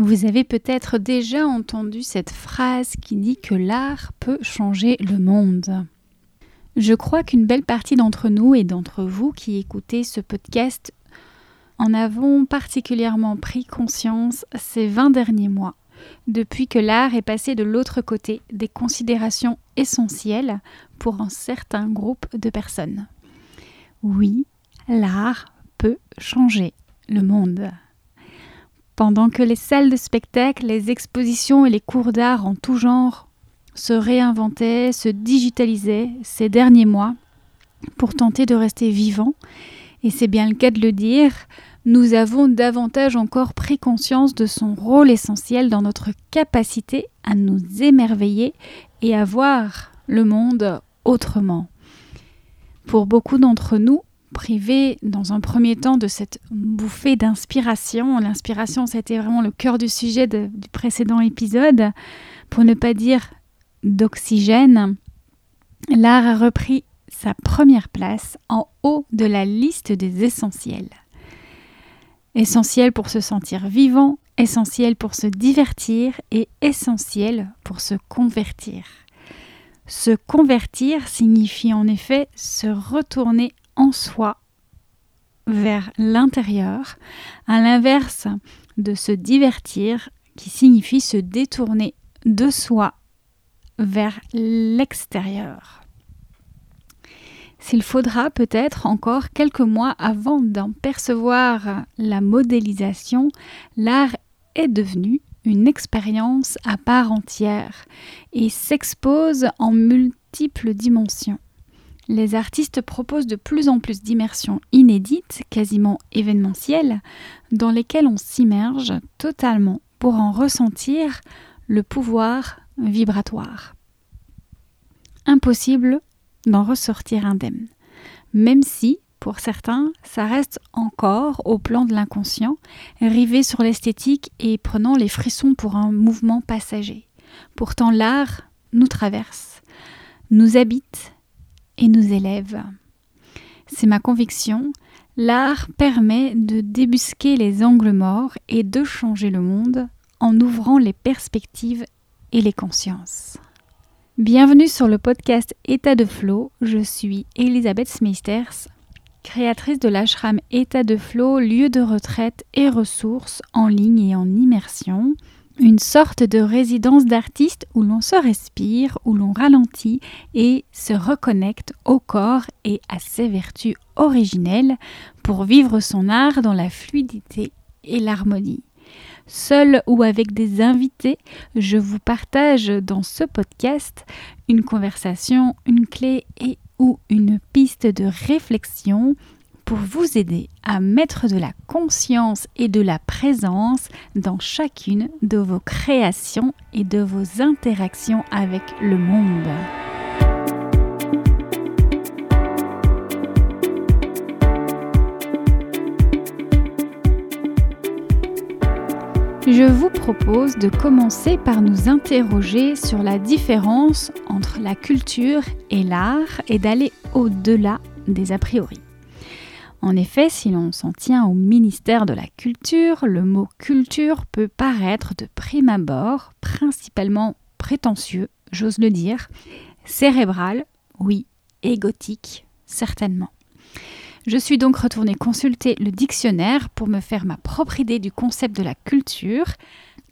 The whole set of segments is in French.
Vous avez peut-être déjà entendu cette phrase qui dit que l'art peut changer le monde. Je crois qu'une belle partie d'entre nous et d'entre vous qui écoutez ce podcast en avons particulièrement pris conscience ces 20 derniers mois, depuis que l'art est passé de l'autre côté des considérations essentielles pour un certain groupe de personnes. Oui, l'art peut changer le monde. Pendant que les salles de spectacle, les expositions et les cours d'art en tout genre se réinventaient, se digitalisaient ces derniers mois pour tenter de rester vivants, et c'est bien le cas de le dire, nous avons davantage encore pris conscience de son rôle essentiel dans notre capacité à nous émerveiller et à voir le monde autrement. Pour beaucoup d'entre nous, privé dans un premier temps de cette bouffée d'inspiration. L'inspiration, c'était vraiment le cœur du sujet du précédent épisode, pour ne pas dire d'oxygène. L'art a repris sa première place en haut de la liste des essentiels. Essentiel pour se sentir vivant, essentiel pour se divertir et essentiel pour se convertir. Se convertir signifie en effet se retourner soi vers l'intérieur, à l'inverse de se divertir qui signifie se détourner de soi vers l'extérieur. S'il faudra peut-être encore quelques mois avant d'en percevoir la modélisation, l'art est devenu une expérience à part entière et s'expose en multiples dimensions les artistes proposent de plus en plus d'immersions inédites, quasiment événementielles, dans lesquelles on s'immerge totalement pour en ressentir le pouvoir vibratoire. Impossible d'en ressortir indemne, même si, pour certains, ça reste encore au plan de l'inconscient, rivé sur l'esthétique et prenant les frissons pour un mouvement passager. Pourtant l'art nous traverse, nous habite et nous élève. C'est ma conviction, l'art permet de débusquer les angles morts et de changer le monde en ouvrant les perspectives et les consciences. Bienvenue sur le podcast État de Flow, je suis Elisabeth Smeisters, créatrice de l'ashram État de Flow, lieu de retraite et ressources en ligne et en immersion une sorte de résidence d'artiste où l'on se respire, où l'on ralentit et se reconnecte au corps et à ses vertus originelles pour vivre son art dans la fluidité et l'harmonie. Seul ou avec des invités, je vous partage dans ce podcast une conversation, une clé et ou une piste de réflexion pour vous aider à mettre de la conscience et de la présence dans chacune de vos créations et de vos interactions avec le monde. Je vous propose de commencer par nous interroger sur la différence entre la culture et l'art et d'aller au-delà des a priori. En effet, si l'on s'en tient au ministère de la Culture, le mot culture peut paraître de prime abord principalement prétentieux, j'ose le dire, cérébral, oui, égotique, certainement. Je suis donc retournée consulter le dictionnaire pour me faire ma propre idée du concept de la culture.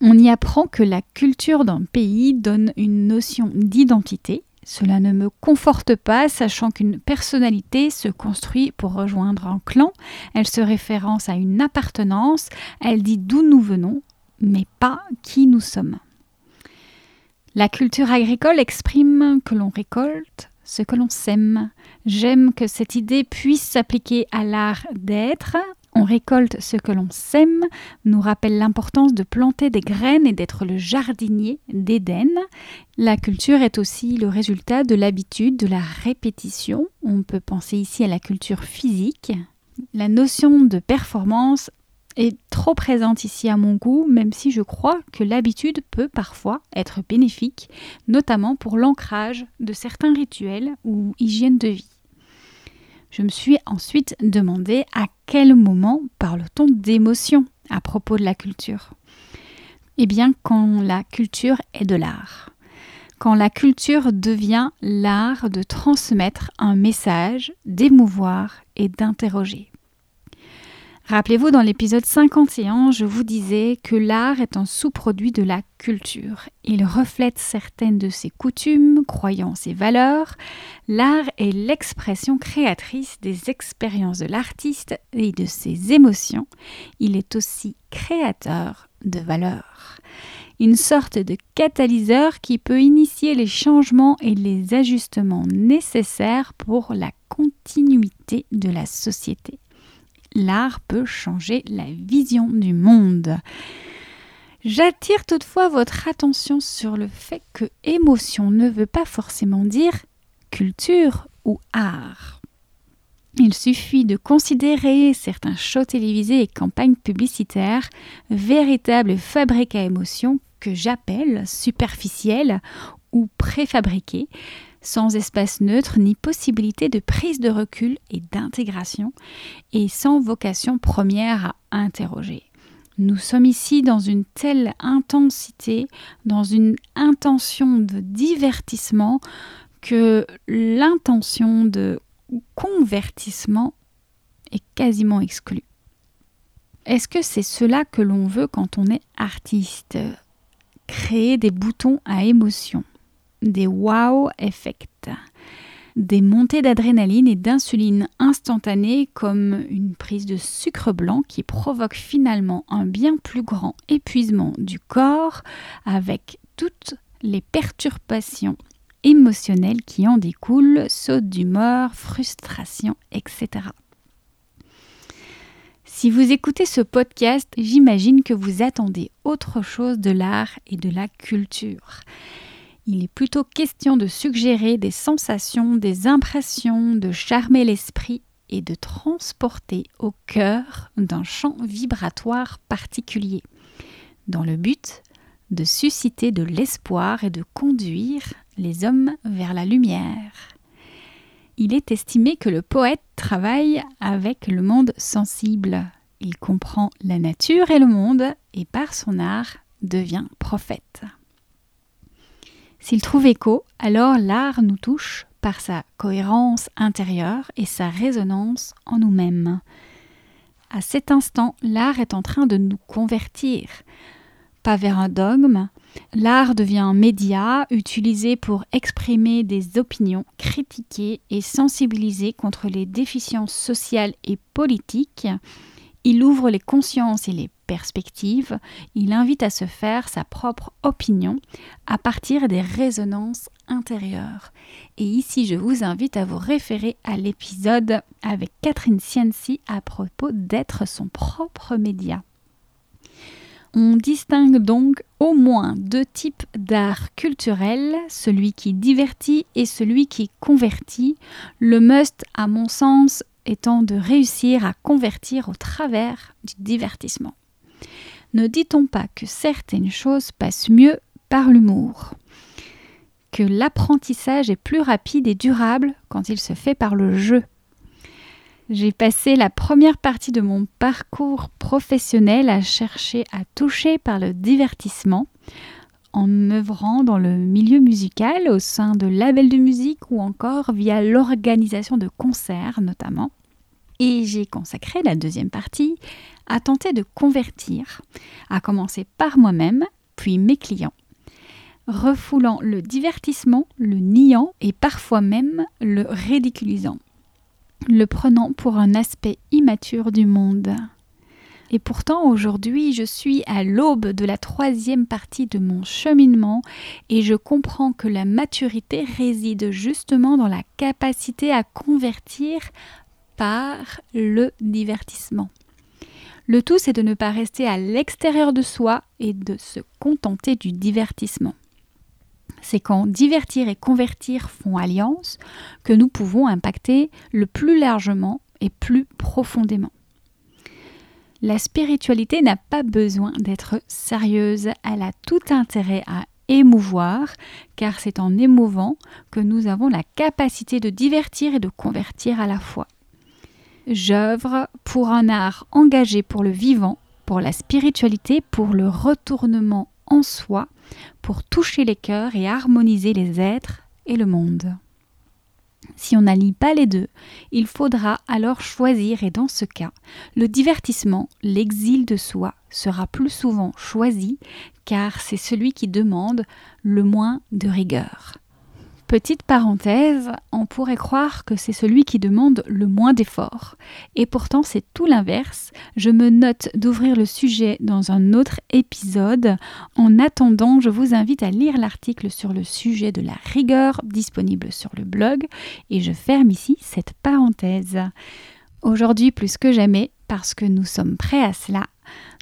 On y apprend que la culture d'un pays donne une notion d'identité, cela ne me conforte pas, sachant qu'une personnalité se construit pour rejoindre un clan, elle se référence à une appartenance, elle dit d'où nous venons, mais pas qui nous sommes. La culture agricole exprime que l'on récolte ce que l'on sème. J'aime que cette idée puisse s'appliquer à l'art d'être, on récolte ce que l'on sème, nous rappelle l'importance de planter des graines et d'être le jardinier d'Éden. La culture est aussi le résultat de l'habitude, de la répétition. On peut penser ici à la culture physique. La notion de performance est trop présente ici à mon goût, même si je crois que l'habitude peut parfois être bénéfique, notamment pour l'ancrage de certains rituels ou hygiène de vie. Je me suis ensuite demandé à quel moment parle-t-on d'émotion à propos de la culture. Eh bien, quand la culture est de l'art. Quand la culture devient l'art de transmettre un message, d'émouvoir et d'interroger. Rappelez-vous, dans l'épisode 51, je vous disais que l'art est un sous-produit de la culture. Il reflète certaines de ses coutumes, croyances et valeurs. L'art est l'expression créatrice des expériences de l'artiste et de ses émotions. Il est aussi créateur de valeurs. Une sorte de catalyseur qui peut initier les changements et les ajustements nécessaires pour la continuité de la société l'art peut changer la vision du monde. J'attire toutefois votre attention sur le fait que émotion ne veut pas forcément dire culture ou art. Il suffit de considérer certains shows télévisés et campagnes publicitaires, véritables fabriques à émotions que j'appelle superficielles ou préfabriquées, sans espace neutre ni possibilité de prise de recul et d'intégration, et sans vocation première à interroger. Nous sommes ici dans une telle intensité, dans une intention de divertissement, que l'intention de convertissement est quasiment exclue. Est-ce que c'est cela que l'on veut quand on est artiste? Créer des boutons à émotion des wow effects, des montées d'adrénaline et d'insuline instantanées comme une prise de sucre blanc qui provoque finalement un bien plus grand épuisement du corps avec toutes les perturbations émotionnelles qui en découlent, saut d'humeur, frustration, etc. Si vous écoutez ce podcast, j'imagine que vous attendez autre chose de l'art et de la culture. Il est plutôt question de suggérer des sensations, des impressions, de charmer l'esprit et de transporter au cœur d'un champ vibratoire particulier, dans le but de susciter de l'espoir et de conduire les hommes vers la lumière. Il est estimé que le poète travaille avec le monde sensible. Il comprend la nature et le monde et par son art devient prophète. S'il trouve écho, alors l'art nous touche par sa cohérence intérieure et sa résonance en nous-mêmes. À cet instant, l'art est en train de nous convertir, pas vers un dogme. L'art devient un média utilisé pour exprimer des opinions, critiquer et sensibiliser contre les déficiences sociales et politiques. Il ouvre les consciences et les perspective, il invite à se faire sa propre opinion à partir des résonances intérieures. Et ici, je vous invite à vous référer à l'épisode avec Catherine Cienci à propos d'être son propre média. On distingue donc au moins deux types d'art culturel, celui qui divertit et celui qui convertit. Le must, à mon sens, étant de réussir à convertir au travers du divertissement. Ne dit-on pas que certaines choses passent mieux par l'humour? Que l'apprentissage est plus rapide et durable quand il se fait par le jeu? J'ai passé la première partie de mon parcours professionnel à chercher à toucher par le divertissement, en œuvrant dans le milieu musical au sein de labels de musique ou encore via l'organisation de concerts notamment. Et j'ai consacré la deuxième partie à tenter de convertir, à commencer par moi-même, puis mes clients, refoulant le divertissement, le niant et parfois même le ridiculisant, le prenant pour un aspect immature du monde. Et pourtant, aujourd'hui, je suis à l'aube de la troisième partie de mon cheminement et je comprends que la maturité réside justement dans la capacité à convertir par le divertissement. Le tout, c'est de ne pas rester à l'extérieur de soi et de se contenter du divertissement. C'est quand divertir et convertir font alliance que nous pouvons impacter le plus largement et plus profondément. La spiritualité n'a pas besoin d'être sérieuse, elle a tout intérêt à émouvoir, car c'est en émouvant que nous avons la capacité de divertir et de convertir à la fois. J'œuvre pour un art engagé pour le vivant, pour la spiritualité, pour le retournement en soi, pour toucher les cœurs et harmoniser les êtres et le monde. Si on n'allie pas les deux, il faudra alors choisir et dans ce cas, le divertissement, l'exil de soi sera plus souvent choisi car c'est celui qui demande le moins de rigueur. Petite parenthèse, on pourrait croire que c'est celui qui demande le moins d'efforts. Et pourtant, c'est tout l'inverse. Je me note d'ouvrir le sujet dans un autre épisode. En attendant, je vous invite à lire l'article sur le sujet de la rigueur disponible sur le blog. Et je ferme ici cette parenthèse. Aujourd'hui, plus que jamais, parce que nous sommes prêts à cela,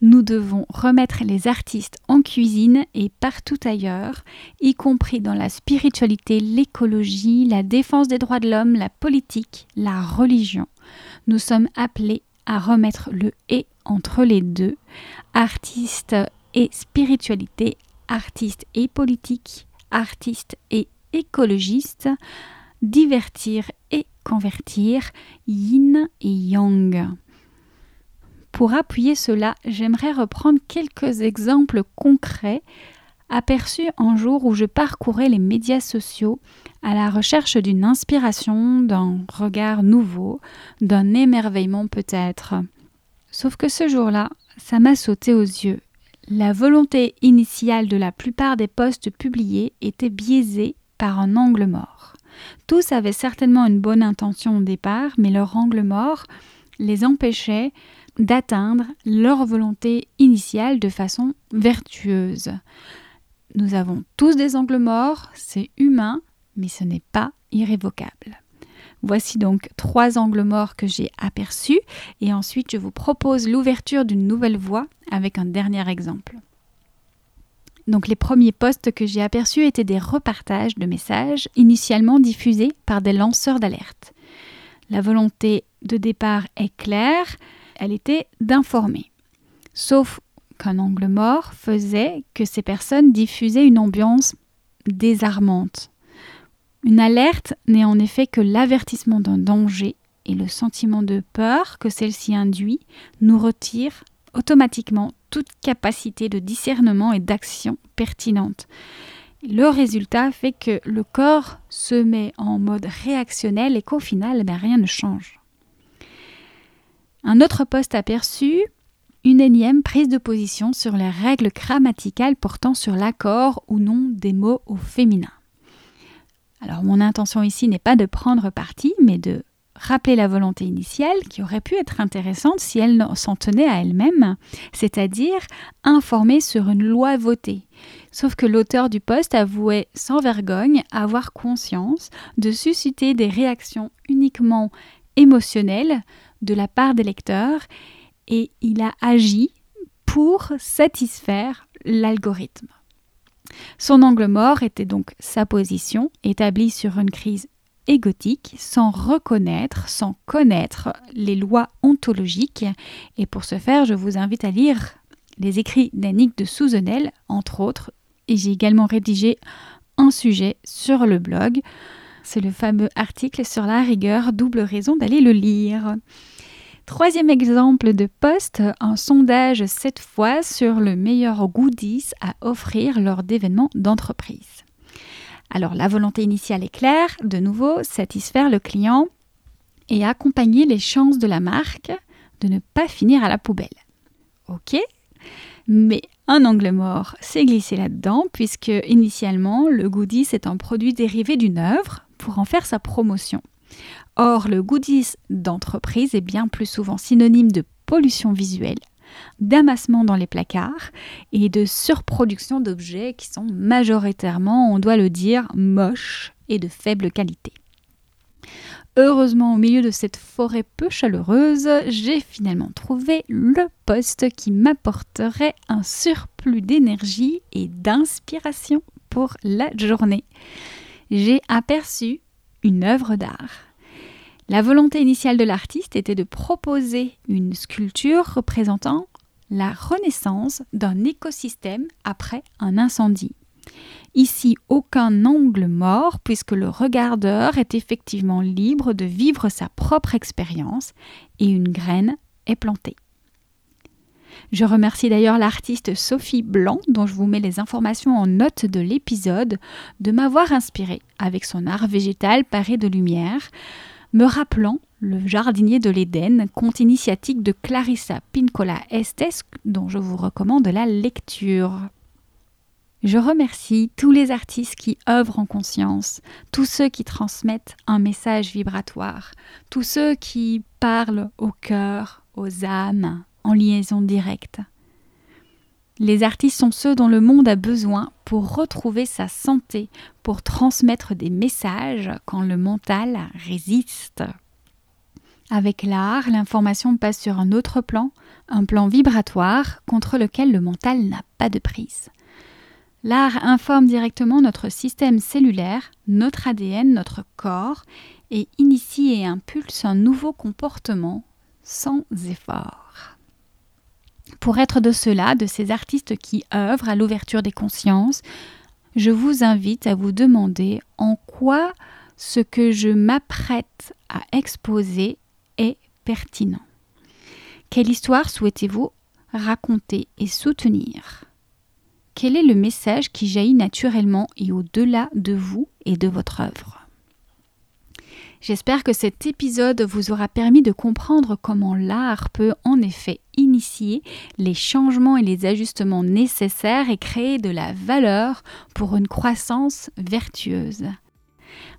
nous devons remettre les artistes en cuisine et partout ailleurs, y compris dans la spiritualité, l'écologie, la défense des droits de l'homme, la politique, la religion. Nous sommes appelés à remettre le et entre les deux, artistes et spiritualité, artistes et politique, artistes et écologistes, divertir et convertir, yin et yang. Pour appuyer cela, j'aimerais reprendre quelques exemples concrets aperçus un jour où je parcourais les médias sociaux à la recherche d'une inspiration, d'un regard nouveau, d'un émerveillement peut-être. Sauf que ce jour-là, ça m'a sauté aux yeux. La volonté initiale de la plupart des posts publiés était biaisée par un angle mort. Tous avaient certainement une bonne intention au départ, mais leur angle mort les empêchait d'atteindre leur volonté initiale de façon vertueuse. Nous avons tous des angles morts, c'est humain, mais ce n'est pas irrévocable. Voici donc trois angles morts que j'ai aperçus et ensuite je vous propose l'ouverture d'une nouvelle voie avec un dernier exemple. Donc les premiers posts que j'ai aperçus étaient des repartages de messages initialement diffusés par des lanceurs d'alerte. La volonté de départ est claire, elle était d'informer. Sauf qu'un angle mort faisait que ces personnes diffusaient une ambiance désarmante. Une alerte n'est en effet que l'avertissement d'un danger et le sentiment de peur que celle-ci induit nous retire automatiquement toute capacité de discernement et d'action pertinente. Le résultat fait que le corps se met en mode réactionnel et qu'au final, ben, rien ne change. Un autre poste aperçu, une énième prise de position sur les règles grammaticales portant sur l'accord ou non des mots au féminin. Alors mon intention ici n'est pas de prendre parti, mais de rappeler la volonté initiale qui aurait pu être intéressante si elle s'en tenait à elle-même, c'est-à-dire informer sur une loi votée. Sauf que l'auteur du poste avouait sans vergogne avoir conscience de susciter des réactions uniquement émotionnelles de la part des lecteurs et il a agi pour satisfaire l'algorithme. Son angle mort était donc sa position, établie sur une crise égotique, sans reconnaître, sans connaître les lois ontologiques. Et pour ce faire, je vous invite à lire les écrits d'Annick de Souzenel, entre autres, et j'ai également rédigé un sujet sur le blog. C'est le fameux article sur la rigueur, double raison d'aller le lire. Troisième exemple de poste, un sondage cette fois sur le meilleur goodies à offrir lors d'événements d'entreprise. Alors la volonté initiale est claire, de nouveau, satisfaire le client et accompagner les chances de la marque de ne pas finir à la poubelle. Ok Mais un angle mort s'est glissé là-dedans puisque initialement le goodies est un produit dérivé d'une œuvre pour en faire sa promotion. Or, le goodies d'entreprise est bien plus souvent synonyme de pollution visuelle, d'amassement dans les placards et de surproduction d'objets qui sont majoritairement, on doit le dire, moches et de faible qualité. Heureusement, au milieu de cette forêt peu chaleureuse, j'ai finalement trouvé le poste qui m'apporterait un surplus d'énergie et d'inspiration pour la journée. J'ai aperçu une œuvre d'art la volonté initiale de l'artiste était de proposer une sculpture représentant la renaissance d'un écosystème après un incendie. Ici, aucun angle mort puisque le regardeur est effectivement libre de vivre sa propre expérience et une graine est plantée. Je remercie d'ailleurs l'artiste Sophie Blanc, dont je vous mets les informations en note de l'épisode, de m'avoir inspiré avec son art végétal paré de lumière, me rappelant le jardinier de l'Éden, conte initiatique de Clarissa Pincola Estes, dont je vous recommande la lecture. Je remercie tous les artistes qui œuvrent en conscience, tous ceux qui transmettent un message vibratoire, tous ceux qui parlent au cœur, aux âmes, en liaison directe. Les artistes sont ceux dont le monde a besoin pour retrouver sa santé, pour transmettre des messages quand le mental résiste. Avec l'art, l'information passe sur un autre plan, un plan vibratoire contre lequel le mental n'a pas de prise. L'art informe directement notre système cellulaire, notre ADN, notre corps, et initie et impulse un nouveau comportement sans effort. Pour être de cela, de ces artistes qui œuvrent à l'ouverture des consciences, je vous invite à vous demander en quoi ce que je m'apprête à exposer est pertinent. Quelle histoire souhaitez-vous raconter et soutenir? Quel est le message qui jaillit naturellement et au-delà de vous et de votre œuvre? J'espère que cet épisode vous aura permis de comprendre comment l'art peut en effet initier les changements et les ajustements nécessaires et créer de la valeur pour une croissance vertueuse.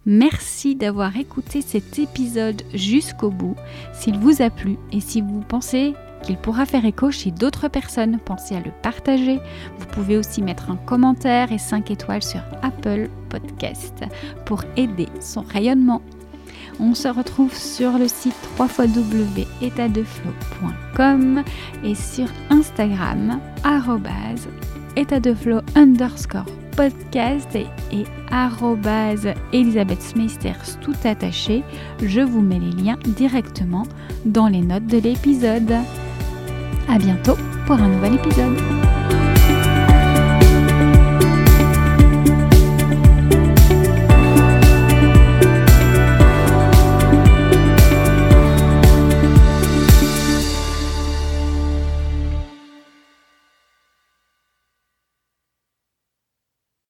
Merci d'avoir écouté cet épisode jusqu'au bout. S'il vous a plu et si vous pensez qu'il pourra faire écho chez d'autres personnes. Pensez à le partager. Vous pouvez aussi mettre un commentaire et 5 étoiles sur Apple Podcast pour aider son rayonnement. On se retrouve sur le site www.étatdeflow.com et sur Instagram étatdeflow underscore podcast et, Smithers tout attaché. Je vous mets les liens directement dans les notes de l'épisode. À bientôt pour un nouvel épisode.